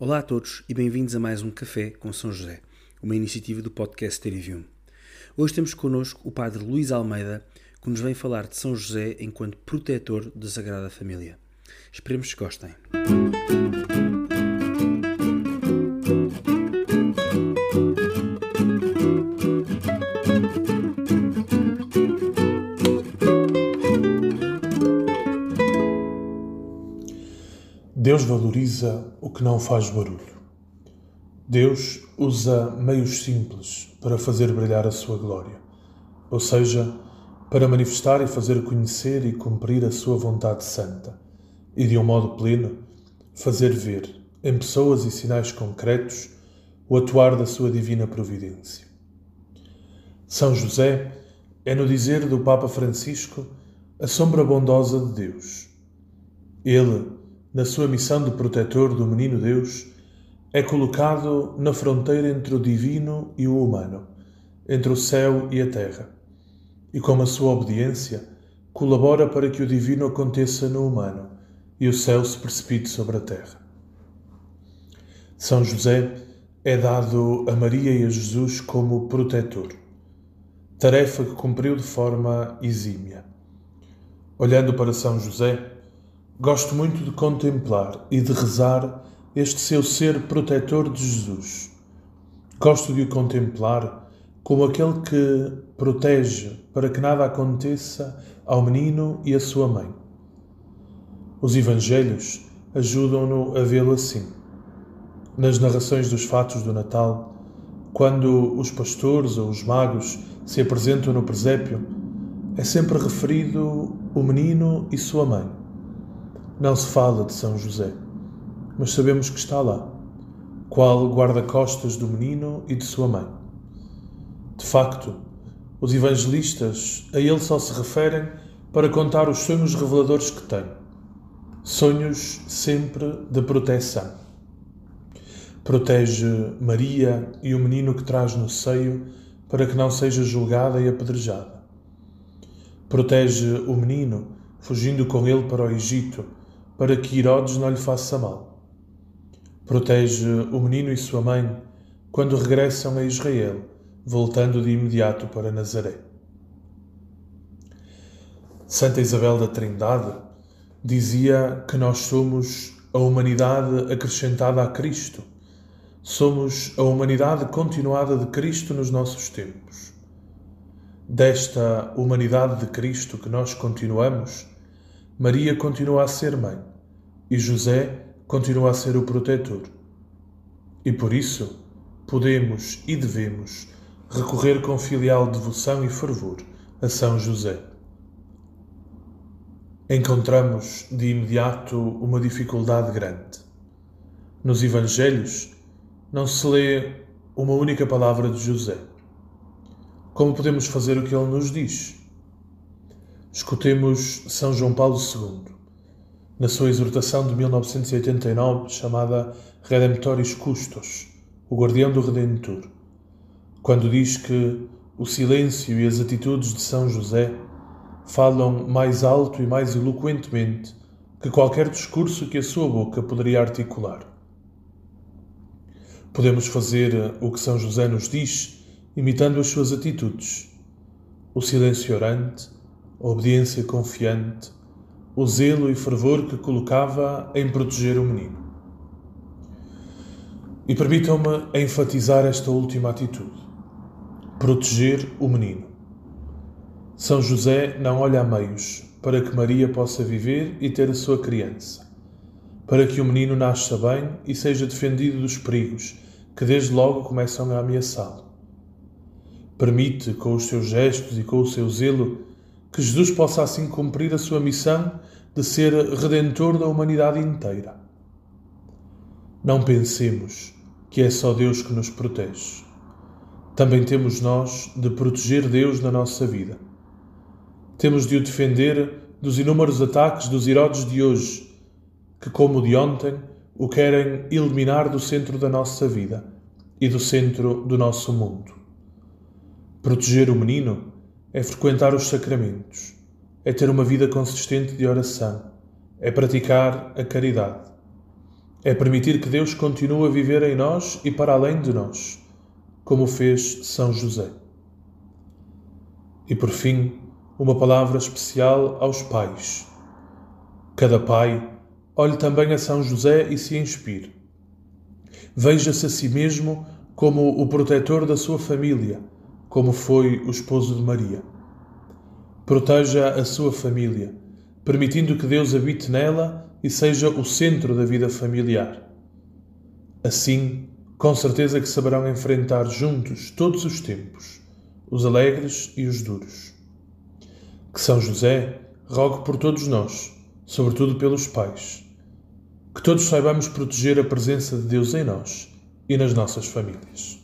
Olá a todos e bem-vindos a mais um Café com São José, uma iniciativa do podcast Terivium. Hoje temos connosco o Padre Luís Almeida, que nos vem falar de São José enquanto protetor da Sagrada Família. Esperemos que gostem. Deus valoriza que não faz barulho. Deus usa meios simples para fazer brilhar a sua glória, ou seja, para manifestar e fazer conhecer e cumprir a sua vontade santa, e de um modo pleno, fazer ver, em pessoas e sinais concretos, o atuar da sua divina providência. São José é, no dizer do Papa Francisco, a sombra bondosa de Deus. Ele, na sua missão de protetor do Menino Deus, é colocado na fronteira entre o divino e o humano, entre o céu e a terra. E com a sua obediência, colabora para que o divino aconteça no humano e o céu se precipite sobre a terra. São José é dado a Maria e a Jesus como protetor, tarefa que cumpriu de forma exímia. Olhando para São José, Gosto muito de contemplar e de rezar este seu ser protetor de Jesus. Gosto de o contemplar como aquele que protege para que nada aconteça ao menino e à sua mãe. Os Evangelhos ajudam-no a vê-lo assim. Nas narrações dos fatos do Natal, quando os pastores ou os magos se apresentam no presépio, é sempre referido o menino e sua mãe. Não se fala de São José, mas sabemos que está lá, qual guarda-costas do menino e de sua mãe. De facto, os evangelistas a ele só se referem para contar os sonhos reveladores que têm. Sonhos sempre de proteção. Protege Maria e o menino que traz no seio para que não seja julgada e apedrejada. Protege o menino, fugindo com ele para o Egito para que Herodes não lhe faça mal. Protege o menino e sua mãe quando regressam a Israel, voltando de imediato para Nazaré. Santa Isabel da Trindade dizia que nós somos a humanidade acrescentada a Cristo. Somos a humanidade continuada de Cristo nos nossos tempos. Desta humanidade de Cristo que nós continuamos, Maria continua a ser mãe e José continua a ser o protetor. E por isso podemos e devemos recorrer com filial devoção e fervor a São José. Encontramos de imediato uma dificuldade grande. Nos Evangelhos não se lê uma única palavra de José. Como podemos fazer o que ele nos diz? Escutemos São João Paulo II, na sua exortação de 1989, chamada Redemptoris Custos, o guardião do Redentor, quando diz que o silêncio e as atitudes de São José falam mais alto e mais eloquentemente que qualquer discurso que a sua boca poderia articular. Podemos fazer o que São José nos diz, imitando as suas atitudes. O silêncio orante, a obediência confiante, o zelo e fervor que colocava em proteger o menino. E permitam-me enfatizar esta última atitude: proteger o menino. São José não olha a meios para que Maria possa viver e ter a sua criança, para que o menino nasça bem e seja defendido dos perigos que desde logo começam a ameaçá-lo. Permite, com os seus gestos e com o seu zelo, que Jesus possa assim cumprir a sua missão de ser redentor da humanidade inteira. Não pensemos que é só Deus que nos protege. Também temos nós de proteger Deus na nossa vida. Temos de o defender dos inúmeros ataques dos Herodes de hoje, que, como de ontem, o querem eliminar do centro da nossa vida e do centro do nosso mundo. Proteger o menino é frequentar os sacramentos, é ter uma vida consistente de oração, é praticar a caridade. É permitir que Deus continue a viver em nós e para além de nós, como fez São José. E por fim, uma palavra especial aos pais. Cada pai olhe também a São José e se inspire. Veja-se a si mesmo como o protetor da sua família, como foi o esposo de Maria. Proteja a sua família, permitindo que Deus habite nela e seja o centro da vida familiar. Assim, com certeza que saberão enfrentar juntos todos os tempos, os alegres e os duros. Que São José rogue por todos nós, sobretudo pelos pais. Que todos saibamos proteger a presença de Deus em nós e nas nossas famílias.